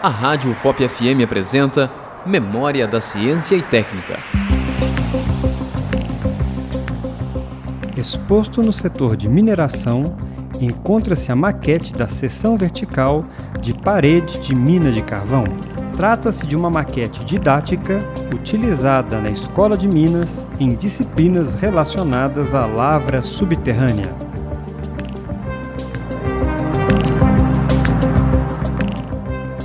A Rádio FOP FM apresenta Memória da Ciência e Técnica. Exposto no setor de mineração, encontra-se a maquete da seção vertical de parede de mina de carvão. Trata-se de uma maquete didática utilizada na Escola de Minas em disciplinas relacionadas à lavra subterrânea.